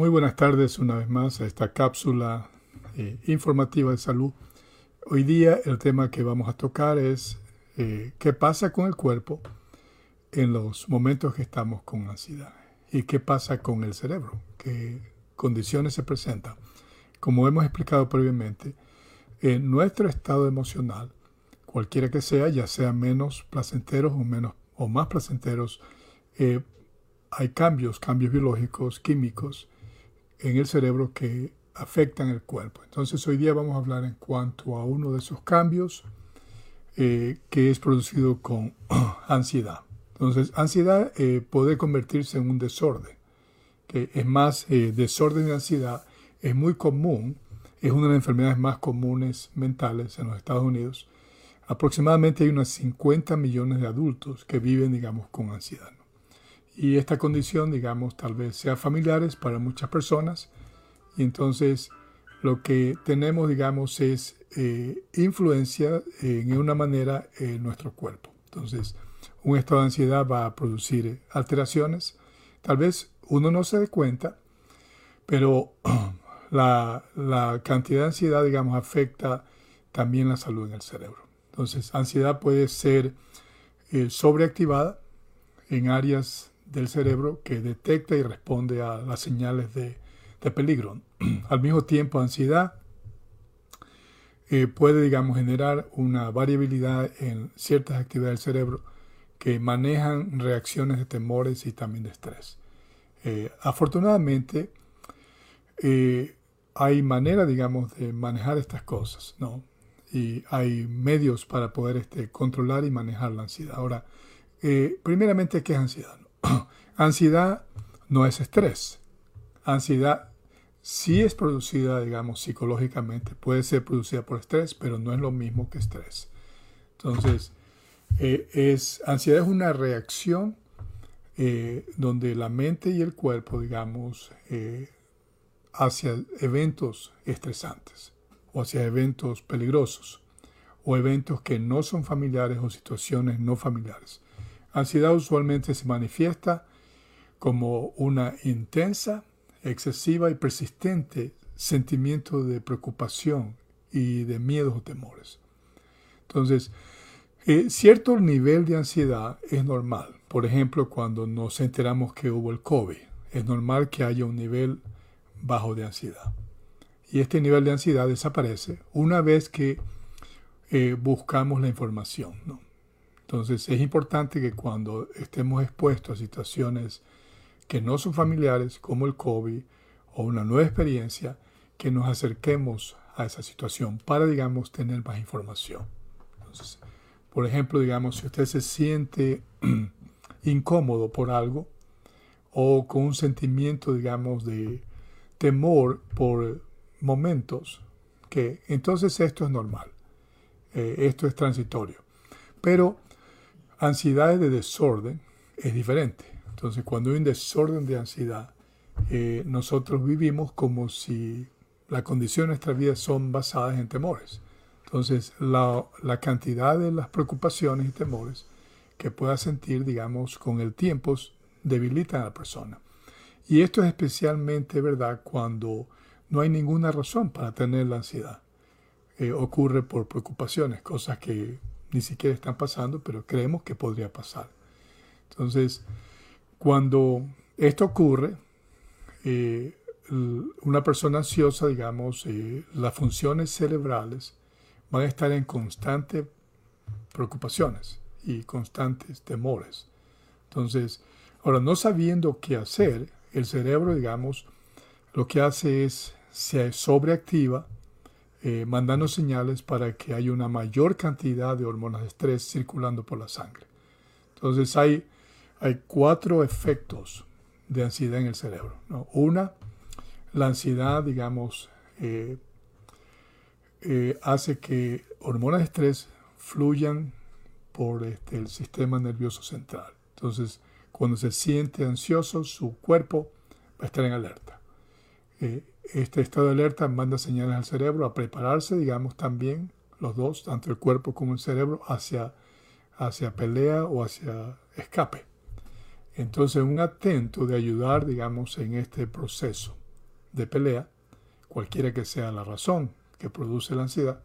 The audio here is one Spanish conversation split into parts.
Muy buenas tardes una vez más a esta cápsula eh, informativa de salud. Hoy día el tema que vamos a tocar es eh, qué pasa con el cuerpo en los momentos que estamos con ansiedad y qué pasa con el cerebro, qué condiciones se presentan. Como hemos explicado previamente, en nuestro estado emocional, cualquiera que sea, ya sea menos placenteros o, menos, o más placenteros, eh, hay cambios, cambios biológicos, químicos en el cerebro que afectan el cuerpo. Entonces hoy día vamos a hablar en cuanto a uno de esos cambios eh, que es producido con ansiedad. Entonces, ansiedad eh, puede convertirse en un desorden, que es más, eh, desorden de ansiedad es muy común, es una de las enfermedades más comunes mentales en los Estados Unidos. Aproximadamente hay unos 50 millones de adultos que viven, digamos, con ansiedad. Y esta condición, digamos, tal vez sea familiares para muchas personas. Y entonces lo que tenemos, digamos, es eh, influencia en una manera en nuestro cuerpo. Entonces, un estado de ansiedad va a producir alteraciones. Tal vez uno no se dé cuenta, pero la, cantidad de ansiedad, digamos, afecta también la salud en el cerebro. Entonces, ansiedad puede ser eh, sobreactivada en áreas del cerebro que detecta y responde a las señales de, peligro. Al mismo tiempo, ansiedad eh, puede, digamos, generar una variabilidad en ciertas actividades del cerebro que manejan reacciones de temores y también de estrés. Eh, afortunadamente, eh, hay manera, digamos, de manejar estas cosas, ¿no? Y hay medios para poder este, controlar y manejar la ansiedad. Ahora, primeramente, ¿qué es ansiedad? Ansiedad no es estrés. Ansiedad sí es producida, digamos, psicológicamente. Puede ser producida por estrés, pero no es lo mismo que estrés. Entonces, eh, es, ansiedad es una reacción eh, donde la mente y el cuerpo, digamos, eh, hacia eventos estresantes o hacia eventos peligrosos o eventos que no son familiares o situaciones no familiares. Ansiedad usualmente se manifiesta como una intensa, excesiva y persistente sentimiento de preocupación y de miedos o temores. Entonces, eh, cierto nivel de ansiedad es normal. Por ejemplo, cuando nos enteramos que hubo el COVID, es normal que haya un nivel bajo de ansiedad. Y este nivel de ansiedad desaparece una vez que eh, buscamos la información. Entonces es importante que cuando estemos expuestos a situaciones que no son familiares, como el COVID o una nueva experiencia, que nos acerquemos a esa situación para, digamos, tener más información. Por ejemplo, digamos, si usted se siente incómodo por algo o con un sentimiento, digamos, de temor por momentos, que entonces esto es normal, eh, esto es transitorio. Pero ansiedad de desorden es diferente. Entonces, cuando hay un desorden de ansiedad, eh, nosotros vivimos como si las condiciones de nuestra vida son basadas en temores. Entonces, la, cantidad de las preocupaciones y temores que pueda sentir, digamos, con el tiempo debilitan a la persona. Y esto es especialmente verdad cuando no hay ninguna razón para tener la ansiedad. Eh, ocurre por preocupaciones, cosas que ni siquiera están pasando, pero creemos que podría pasar. Entonces, cuando esto ocurre, eh, una persona ansiosa, digamos, eh, las funciones cerebrales van a estar en constantes preocupaciones y constantes temores. Entonces, ahora no sabiendo qué hacer, el cerebro, digamos, lo que hace es se sobreactiva, eh, mandando señales para que haya una mayor cantidad de hormonas de estrés circulando por la sangre. Entonces hay, hay cuatro efectos de ansiedad en el cerebro. Una, la ansiedad, digamos, eh, eh, hace que hormonas de estrés fluyan por este, el sistema nervioso central. Entonces, cuando se siente ansioso, su cuerpo va a estar en alerta. Eh, este estado de alerta manda señales al cerebro a prepararse, digamos, también los dos, tanto el cuerpo como el cerebro, hacia, hacia pelea o hacia escape. Entonces, un atento de ayudar, digamos, en este proceso. de pelea, cualquiera que sea la razón que produce la ansiedad,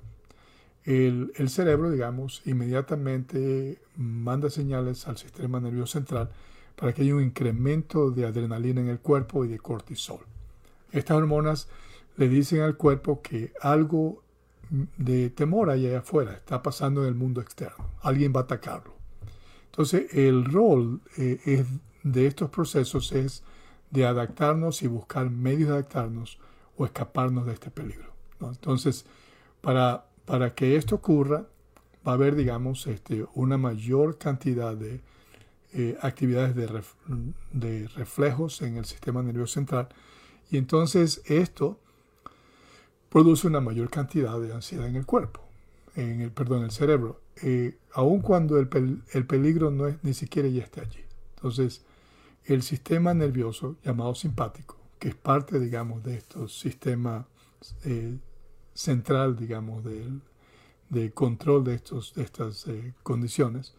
el, cerebro, digamos, inmediatamente manda señales al sistema nervioso central para que haya un incremento de adrenalina en el cuerpo y de cortisol. Estas hormonas le dicen al cuerpo que algo de temor allá afuera está pasando en el mundo externo. Alguien va a atacarlo. Entonces, el rol eh, de estos procesos es de adaptarnos y buscar medios de adaptarnos o escaparnos de este peligro. Entonces, para, para que esto ocurra, va a haber, digamos, este, una mayor cantidad de eh, actividades de, de reflejos en el sistema nervioso central. Y entonces esto produce una mayor cantidad de ansiedad en el cuerpo, en el, perdón, en el cerebro, eh, aun cuando el, peligro no es ni siquiera ya esté allí. Entonces, el sistema nervioso llamado simpático, que es parte, digamos, de este sistema eh, central, digamos, de control de, estos, de estas eh, condiciones,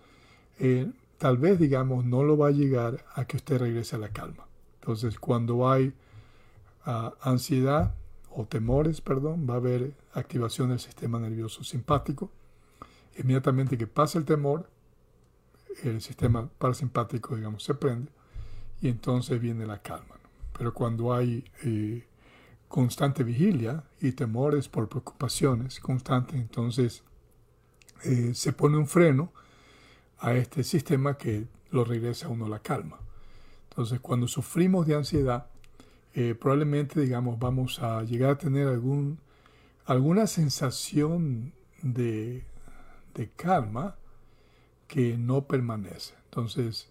tal vez, digamos, no lo va a llegar a que usted regrese a la calma. Entonces, cuando hay ah, ansiedad, o temores, perdón, va a haber activación del sistema nervioso simpático. Inmediatamente que pasa el temor, el sistema parasimpático, digamos, se prende y entonces viene la calma. Pero cuando hay eh, constante vigilia y temores por preocupaciones constantes, entonces eh, se pone un freno a este sistema que lo regresa a uno la calma. Entonces, cuando sufrimos de ansiedad, eh, probablemente, digamos, vamos a llegar a tener algún, alguna sensación de, calma que no permanece. Entonces,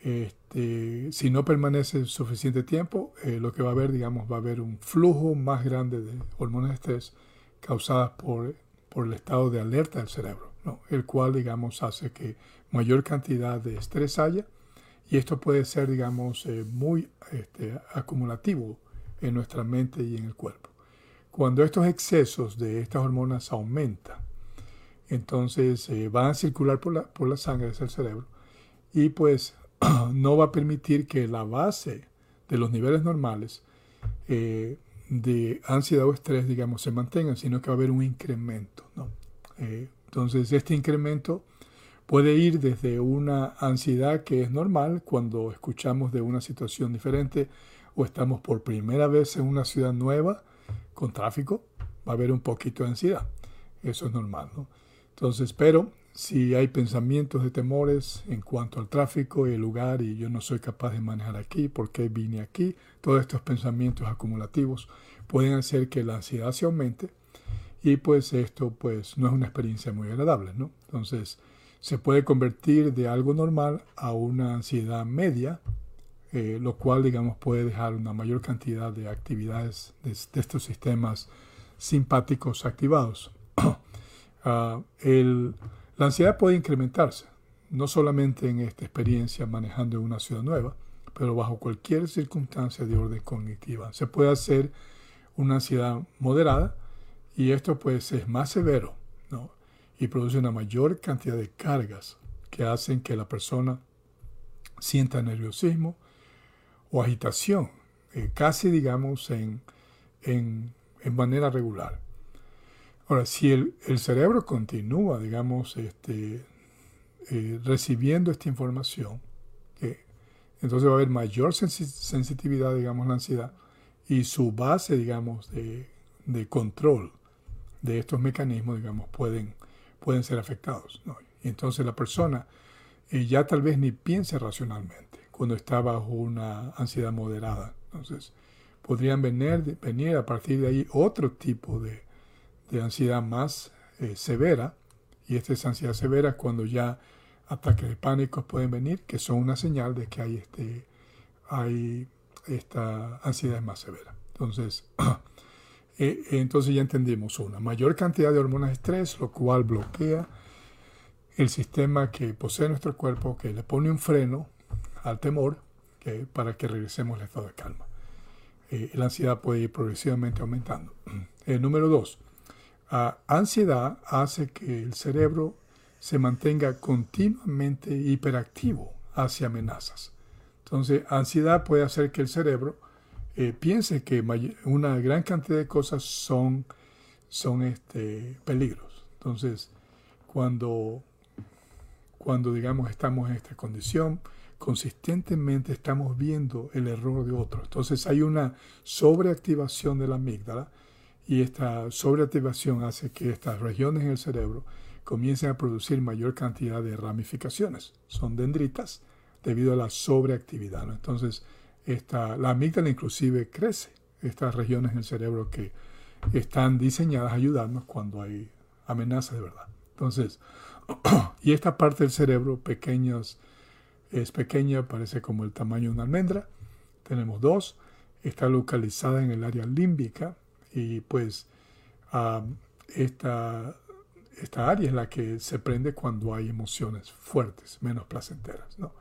este, si no permanece suficiente tiempo, eh, lo que va a haber, digamos, va a haber un flujo más grande de hormonas de estrés causadas por, por el estado de alerta del cerebro, el cual, digamos, hace que mayor cantidad de estrés haya y esto puede ser, digamos, eh, muy este, acumulativo en nuestra mente y en el cuerpo. Cuando estos excesos de estas hormonas aumentan, entonces eh, van a circular por la, por la sangre hacia el cerebro y pues no va a permitir que la base de los niveles normales eh, de ansiedad o estrés, digamos, se mantengan, sino que va a haber un incremento. ¿no? entonces, este incremento Puede ir desde una ansiedad que es normal cuando escuchamos de una situación diferente o estamos por primera vez en una ciudad nueva con tráfico, va a haber un poquito de ansiedad. Eso es normal, ¿no? Entonces, pero si hay pensamientos de temores en cuanto al tráfico y el lugar y yo no soy capaz de manejar aquí, ¿por qué vine aquí? Todos estos pensamientos acumulativos pueden hacer que la ansiedad se aumente y pues esto pues no es una experiencia muy agradable, ¿no? Entonces, se puede convertir de algo normal a una ansiedad media, eh, lo cual, digamos, puede dejar una mayor cantidad de actividades de, estos sistemas simpáticos activados. Ah, la ansiedad puede incrementarse, no solamente en esta experiencia manejando una ciudad nueva, pero bajo cualquier circunstancia de orden cognitiva. Se puede hacer una ansiedad moderada y esto pues es más severo, ¿no? y produce una mayor cantidad de cargas que hacen que la persona sienta nerviosismo o agitación, eh, casi digamos en, en, manera regular. Ahora, si el, cerebro continúa, digamos, este, eh, recibiendo esta información, entonces va a haber mayor sensitividad, digamos, la ansiedad y su base, digamos, de, de control de estos mecanismos, digamos, pueden pueden ser afectados. Y entonces la persona eh, ya tal vez ni piense racionalmente cuando está bajo una ansiedad moderada. Entonces podrían venir, venir a partir de ahí otro tipo de, ansiedad más eh, severa. Y esta es ansiedad severa cuando ya ataques de pánico pueden venir, que son una señal de que hay, este, hay esta ansiedad más severa. Entonces, Eh, entonces ya entendimos una mayor cantidad de hormonas de estrés, lo cual bloquea el sistema que posee nuestro cuerpo, que le pone un freno al temor para que regresemos al estado de calma. Eh, la ansiedad puede ir progresivamente aumentando. El número dos, ansiedad hace que el cerebro se mantenga continuamente hiperactivo hacia amenazas. Entonces, ansiedad puede hacer que el cerebro eh, piense que una gran cantidad de cosas son, son este, peligros. Entonces, cuando, cuando digamos estamos en esta condición, consistentemente estamos viendo el error de otro. Entonces hay una sobreactivación de la amígdala y esta sobreactivación hace que estas regiones en el cerebro comiencen a producir mayor cantidad de ramificaciones. Son dendritas debido a la sobreactividad. Entonces, esta, la amígdala inclusive crece, estas regiones en el cerebro que están diseñadas a ayudarnos cuando hay amenazas de verdad. Entonces, y esta parte del cerebro pequeñas, es pequeña, parece como el tamaño de una almendra. Tenemos dos, está localizada en el área límbica y pues ah, esta esta área es la que se prende cuando hay emociones fuertes, menos placenteras. ¿no?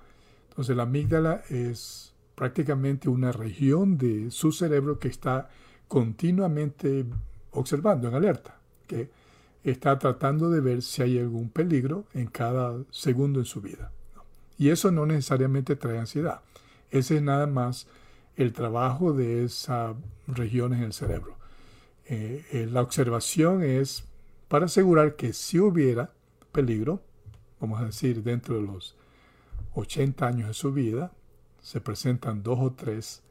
Entonces la amígdala es prácticamente una región de su cerebro que está continuamente observando, en alerta, que está tratando de ver si hay algún peligro en cada segundo en su vida. Y eso no necesariamente trae ansiedad. Ese es nada más el trabajo de esas regiones en el cerebro. Eh, eh, la observación es para asegurar que si hubiera peligro, vamos a decir dentro de los 80 años de su vida, se presentan dos o tres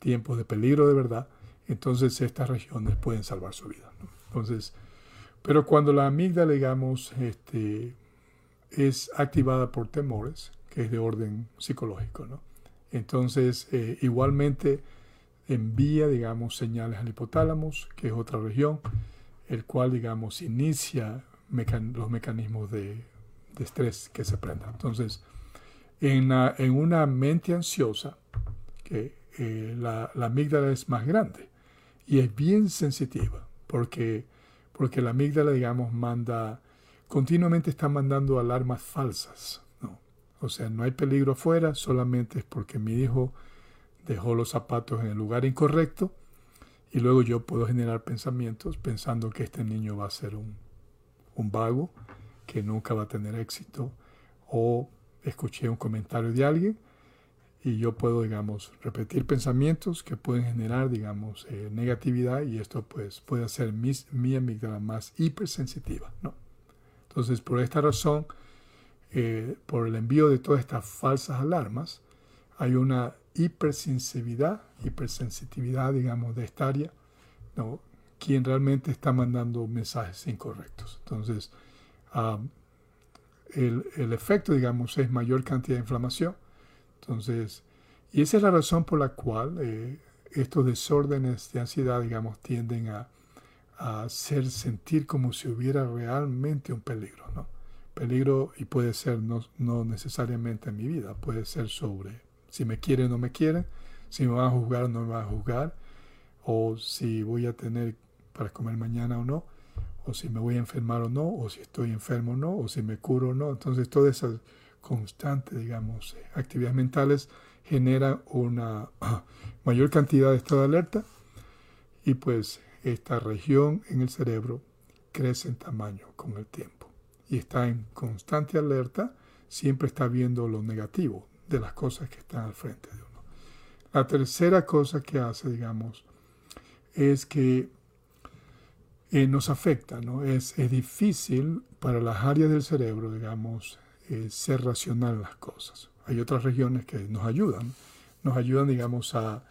tiempos de peligro de verdad, entonces estas regiones pueden salvar su vida. Entonces, pero cuando la amígdala, digamos, este, es activada por temores, que es de orden psicológico, ¿no? entonces eh, igualmente envía, digamos, señales al hipotálamo, que es otra región, el cual, digamos, inicia los mecanismos de, estrés que se prendan. Entonces, en, una mente ansiosa, que eh, la, amígdala es más grande y es bien sensitiva, porque, porque la amígdala, digamos, manda, continuamente está mandando alarmas falsas. ¿no? O sea, no hay peligro afuera, solamente es porque mi hijo dejó los zapatos en el lugar incorrecto y luego yo puedo generar pensamientos pensando que este niño va a ser un, vago, que nunca va a tener éxito, o escuché un comentario de alguien y yo puedo, digamos, repetir pensamientos que pueden generar, digamos, eh, negatividad y esto pues puede hacer mi, mi amígdala más hipersensitiva, ¿no? Entonces, por esta razón, eh, por el envío de todas estas falsas alarmas, hay una hipersensibilidad, hipersensitividad, digamos, de esta área, ¿no? quien realmente está mandando mensajes incorrectos. Entonces, el, efecto, digamos, es mayor cantidad de inflamación. Entonces, y esa es la razón por la cual eh, estos desórdenes de ansiedad, digamos, tienden a, hacer sentir como si hubiera realmente un peligro, ¿no? Peligro, y puede ser no, no necesariamente en mi vida, puede ser sobre si me quieren o no me quieren, si me van a juzgar o no me van a juzgar, o si voy a tener para comer mañana o no, o si me voy a enfermar o no, o si estoy enfermo o no, o si me curo o no. Entonces, todas esas constantes, digamos, eh, actividades mentales generan una mayor cantidad de estado de alerta y pues esta región en el cerebro crece en tamaño con el tiempo y está en constante alerta, siempre está viendo lo negativo, de las cosas que están al frente de uno. La tercera cosa que hace, digamos, es que eh, nos afecta, ¿no? Es, es, difícil para las áreas del cerebro, digamos, eh, ser racional en las cosas. Hay otras regiones que nos ayudan, nos ayudan, digamos, a,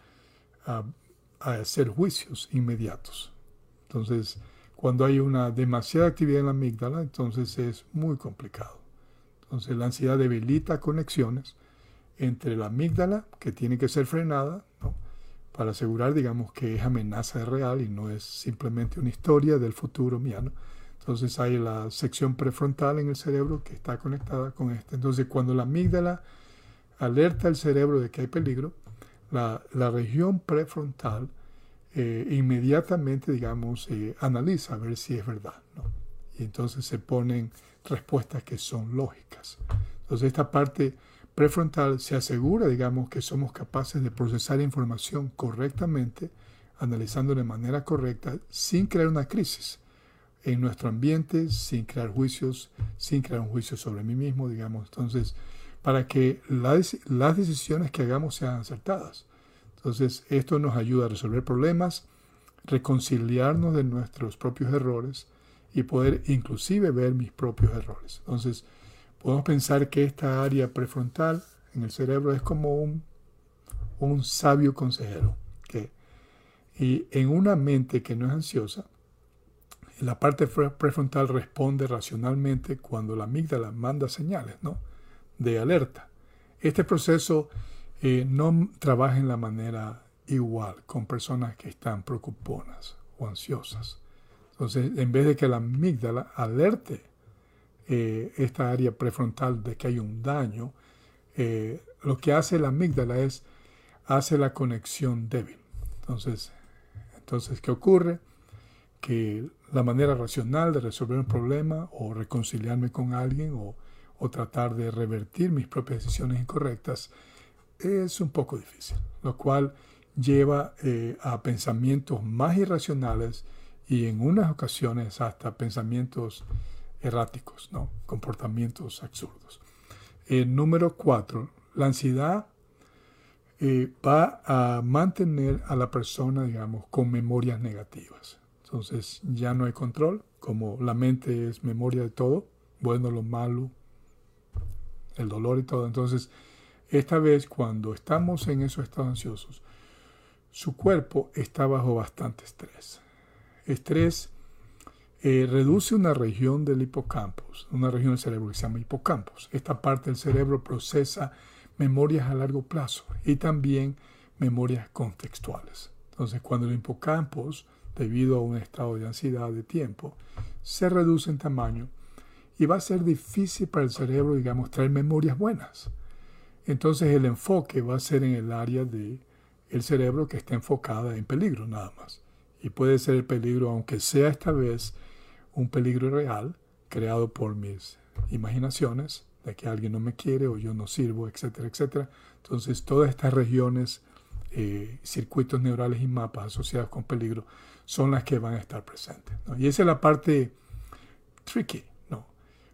a, a hacer juicios inmediatos. Entonces, cuando hay una demasiada actividad en la amígdala, entonces es muy complicado. Entonces la ansiedad debilita conexiones entre la amígdala, que tiene que ser frenada, para asegurar, digamos, que es amenaza real y no es simplemente una historia del futuro mío. Entonces hay la sección prefrontal en el cerebro que está conectada con esta. Entonces cuando la amígdala alerta al cerebro de que hay peligro, la, región prefrontal eh, inmediatamente, digamos, eh, analiza a ver si es verdad. Y entonces se ponen respuestas que son lógicas. Entonces esta parte prefrontal se asegura, digamos, que somos capaces de procesar información correctamente, analizando de manera correcta, sin crear una crisis en nuestro ambiente, sin crear juicios, sin crear un juicio sobre mí mismo, digamos. Entonces, para que las decisiones que hagamos sean acertadas. Entonces, esto nos ayuda a resolver problemas, reconciliarnos de nuestros propios errores y poder inclusive ver mis propios errores. Entonces, podemos pensar que esta área prefrontal en el cerebro es como un, un sabio consejero. Que, y en una mente que no es ansiosa, la parte prefrontal responde racionalmente cuando la amígdala manda señales ¿no? de alerta. Este proceso eh, no trabaja en la manera igual con personas que están preocuponas o ansiosas. Entonces, en vez de que la amígdala alerte eh, esta área prefrontal de que hay un daño, eh, lo que hace la amígdala es hace la conexión débil. Entonces, entonces, ¿qué ocurre? Que la manera racional de resolver un problema o reconciliarme con alguien o, o tratar de revertir mis propias decisiones incorrectas es un poco difícil, lo cual lleva eh, a pensamientos más irracionales y en unas ocasiones hasta pensamientos erráticos, ¿no? comportamientos absurdos. El número cuatro, la ansiedad eh, va a mantener a la persona, digamos, con memorias negativas. Entonces ya no hay control, como la mente es memoria de todo, bueno, lo malo, el dolor y todo. Entonces, esta vez cuando estamos en esos estados ansiosos, su cuerpo está bajo bastante estrés. Estrés eh, reduce una región del hipocampus, una región del cerebro que se llama hipocampus. Esta parte del cerebro procesa memorias a largo plazo y también memorias contextuales. Entonces, cuando el hipocampus, debido a un estado de ansiedad de tiempo, se reduce en tamaño y va a ser difícil para el cerebro, digamos, traer memorias buenas. Entonces el enfoque va a ser en el área del el cerebro que está enfocada en peligro nada más. Y puede ser el peligro, aunque sea esta vez un peligro real, creado por mis imaginaciones, de que alguien no me quiere o yo no sirvo, etcétera, etcétera. Entonces todas estas regiones, eh, circuitos neurales y mapas asociados con peligro son las que van a estar presentes. Y esa es la parte tricky, ¿no?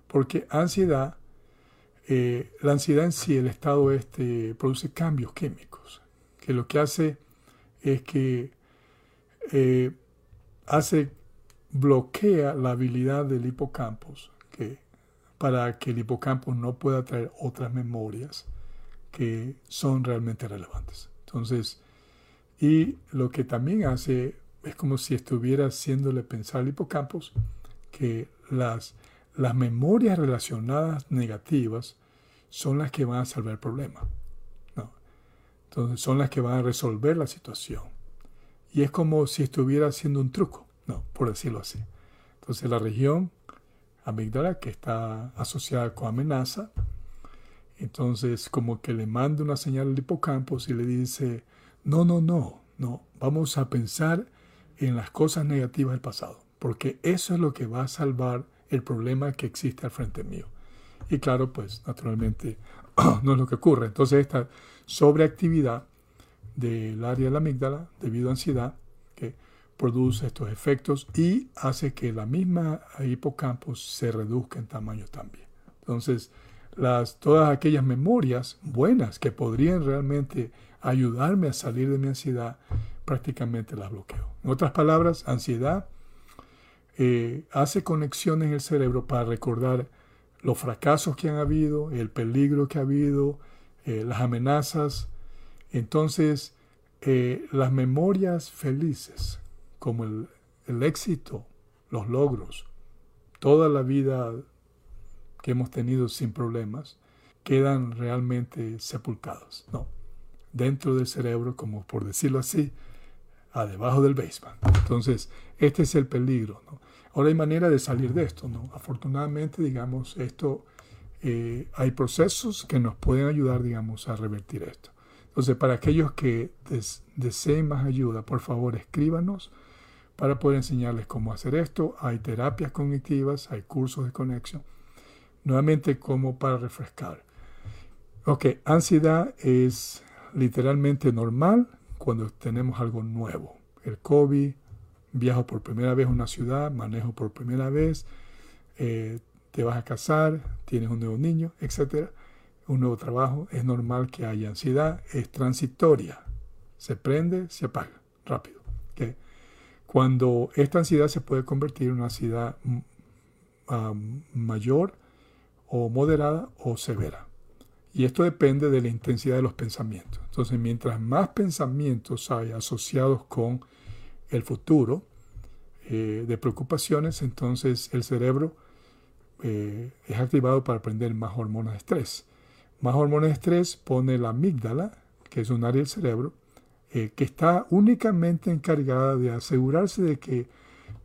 Porque ansiedad eh, la ansiedad en sí, el estado este, produce cambios químicos, que lo que hace es que eh, hace, bloquea la habilidad del hipocampus, que, para que el hipocampus no pueda traer otras memorias que son realmente relevantes. Entonces, y lo que también hace es como si estuviera haciéndole pensar al hipocampus que las las memorias relacionadas negativas son las que van a salvar el problema. ¿no? Entonces son las que van a resolver la situación. Y es como si estuviera haciendo un truco, ¿no? por decirlo así. Entonces la región amígdala que está asociada con amenaza, entonces como que le manda una señal al hipocampus y le dice, no, no, no, no, vamos a pensar en las cosas negativas del pasado, porque eso es lo que va a salvar el problema que existe al frente mío. Y claro, pues naturalmente no es lo que ocurre. Entonces esta sobreactividad del área de la amígdala debido a ansiedad produce estos efectos y hace que la misma hipocampus se reduzca en tamaño también. Entonces, las, todas aquellas memorias buenas que podrían realmente ayudarme a salir de mi ansiedad, prácticamente las bloqueo. En otras palabras, ansiedad eh, hace conexiones en el cerebro para recordar los fracasos que han habido, el peligro que ha habido, eh, las amenazas. Entonces, eh, las memorias felices, como el, el, éxito, los logros, toda la vida que hemos tenido sin problemas, quedan realmente sepultados, ¿no? Dentro del cerebro, como por decirlo así, a debajo del basement. Entonces, este es el peligro, ¿no? Ahora hay manera de salir de esto, ¿no? Afortunadamente, digamos, esto, eh, hay procesos que nos pueden ayudar, digamos, a revertir esto. Entonces, para aquellos que deseen más ayuda, por favor, escríbanos para poder enseñarles cómo hacer esto. Hay terapias cognitivas, hay cursos de conexión. Nuevamente, como para refrescar. Ok, ansiedad es literalmente normal cuando tenemos algo nuevo. El COVID, viajo por primera vez a una ciudad, manejo por primera vez, eh, te vas a casar, tienes un nuevo niño, etc. Un nuevo trabajo, es normal que haya ansiedad, es transitoria, Se prende, se apaga, rápido. Cuando esta ansiedad se puede convertir en una ansiedad mm, mayor o moderada o severa. Y esto depende de la intensidad de los pensamientos. Entonces, mientras más pensamientos hay asociados con el futuro eh, de preocupaciones, entonces el cerebro eh, es activado para prender más hormonas de estrés. Más hormonas de estrés pone la amígdala, que es un área del cerebro, eh, que está únicamente encargada de asegurarse de que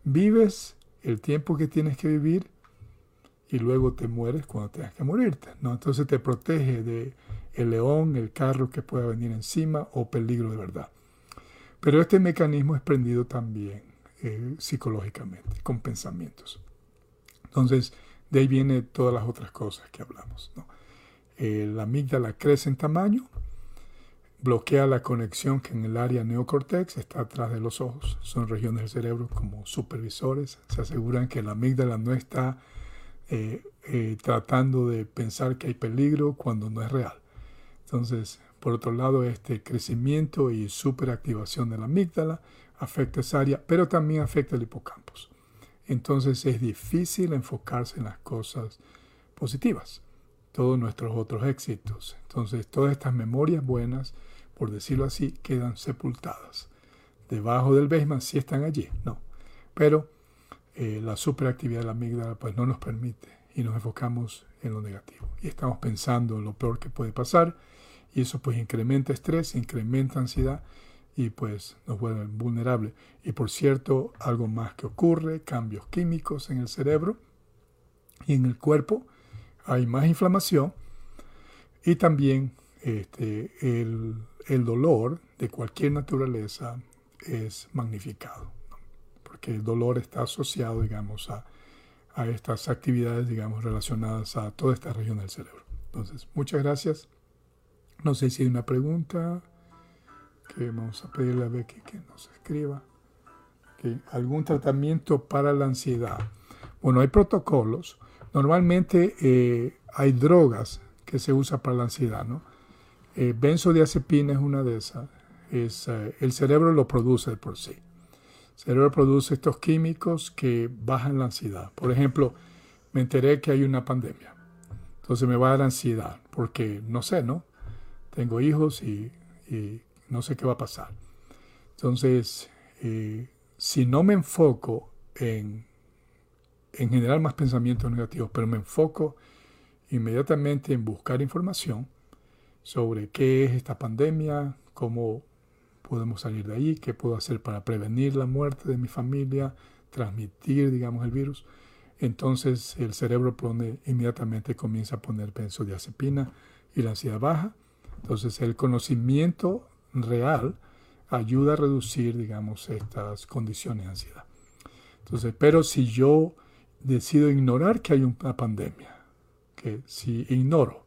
vives el tiempo que tienes que vivir y luego te mueres cuando tengas que morirte. ¿no? Entonces te protege de el león, el carro que pueda venir encima o peligro de verdad. Pero este mecanismo es prendido también eh, psicológicamente, con pensamientos. Entonces, de ahí vienen todas las otras cosas que hablamos. ¿no? Eh, la amígdala crece en tamaño, bloquea la conexión que en el área neocortex está atrás de los ojos. Son regiones del cerebro como supervisores. Se aseguran que la amígdala no está eh, eh, tratando de pensar que hay peligro cuando no es real. Entonces, por otro lado, este crecimiento y superactivación de la amígdala afecta esa área, pero también afecta el hipocampus. Entonces es difícil enfocarse en las cosas positivas, todos nuestros otros éxitos. Entonces todas estas memorias buenas, por decirlo así, quedan sepultadas. Debajo del basement sí están allí, no. Pero eh, la superactividad de la amígdala pues no nos permite y nos enfocamos en lo negativo. Y estamos pensando en lo peor que puede pasar y eso pues incrementa estrés, incrementa ansiedad y pues nos vuelve vulnerables. Y por cierto, algo más que ocurre, cambios químicos en el cerebro y en el cuerpo, hay más inflamación y también este, el, el dolor de cualquier naturaleza es magnificado que el dolor está asociado, digamos, a, estas actividades, digamos, relacionadas a toda esta región del cerebro. Entonces, muchas gracias. No sé si hay una pregunta que vamos a pedirle a Becky que nos escriba. ¿Algún tratamiento para la ansiedad? Bueno, hay protocolos. Normalmente eh, hay drogas que se usan para la ansiedad, ¿no? Eh, benzodiazepina es una de esas. Es, eh, el cerebro lo produce por sí. El cerebro produce estos químicos que bajan la ansiedad. Por ejemplo, me enteré que hay una pandemia. Entonces me va a dar ansiedad porque no sé, ¿no? Tengo hijos y, no sé qué va a pasar. Entonces, eh, si no me enfoco en, en generar más pensamientos negativos, pero me enfoco inmediatamente en buscar información sobre qué es esta pandemia, cómo podemos salir de ahí, qué puedo hacer para prevenir la muerte de mi familia, transmitir, digamos, el virus. Entonces el cerebro pone, inmediatamente comienza a poner benzodiazepina y la ansiedad baja. Entonces el conocimiento real ayuda a reducir, digamos, estas condiciones de ansiedad. Entonces, pero si yo decido ignorar que hay una pandemia, que si ignoro,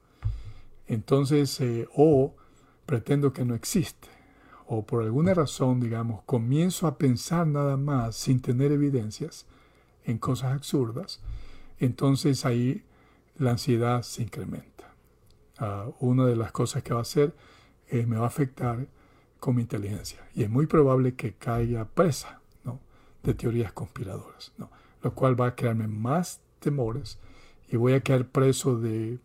entonces, eh, o pretendo que no existe, o por alguna razón, digamos, comienzo a pensar nada más sin tener evidencias en cosas absurdas, entonces ahí la ansiedad se incrementa. Ah, una de las cosas que va a hacer me va a afectar con mi inteligencia y es muy probable que caiga presa ¿no? de teorías conspiradoras, ¿no? lo cual va a crearme más temores y voy a quedar preso de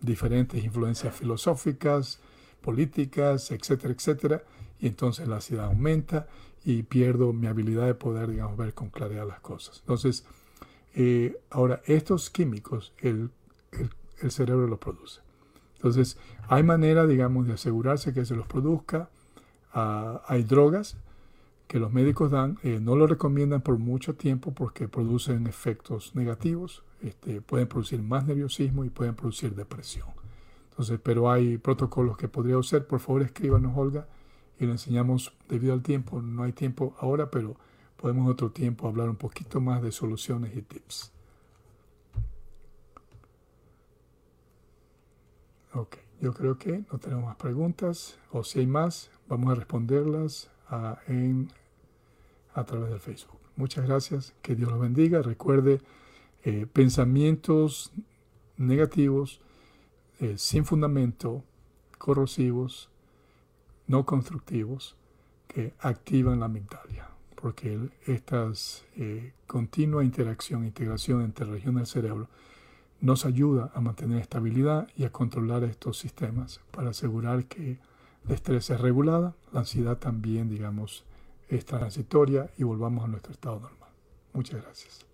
diferentes influencias filosóficas, políticas, etcétera, etcétera, y entonces la ansiedad aumenta y pierdo mi habilidad de poder, digamos, ver con claridad las cosas. Entonces, eh, ahora, estos químicos, el, el, cerebro los produce. Entonces, hay manera, digamos, de asegurarse que se los produzca. Ah, hay drogas que los médicos dan, eh, no lo recomiendan por mucho tiempo porque producen efectos negativos, este, pueden producir más nerviosismo y pueden producir depresión. Entonces, pero hay protocolos que podría usar. Por favor, escríbanos, Olga, y le enseñamos debido al tiempo. No hay tiempo ahora, pero podemos otro tiempo hablar un poquito más de soluciones y tips. Ok, yo creo que no tenemos más preguntas, o si hay más, vamos a responderlas a, en, a través del Facebook. Muchas gracias, que Dios los bendiga. Recuerde, eh, pensamientos negativos, eh, sin fundamento, corrosivos, no constructivos que activan la amigdalia, porque esta eh, continua interacción, integración entre regiones del cerebro nos ayuda a mantener estabilidad y a controlar estos sistemas para asegurar que el estrés es regulada, la ansiedad también, digamos, es transitoria y volvamos a nuestro estado normal. Muchas gracias.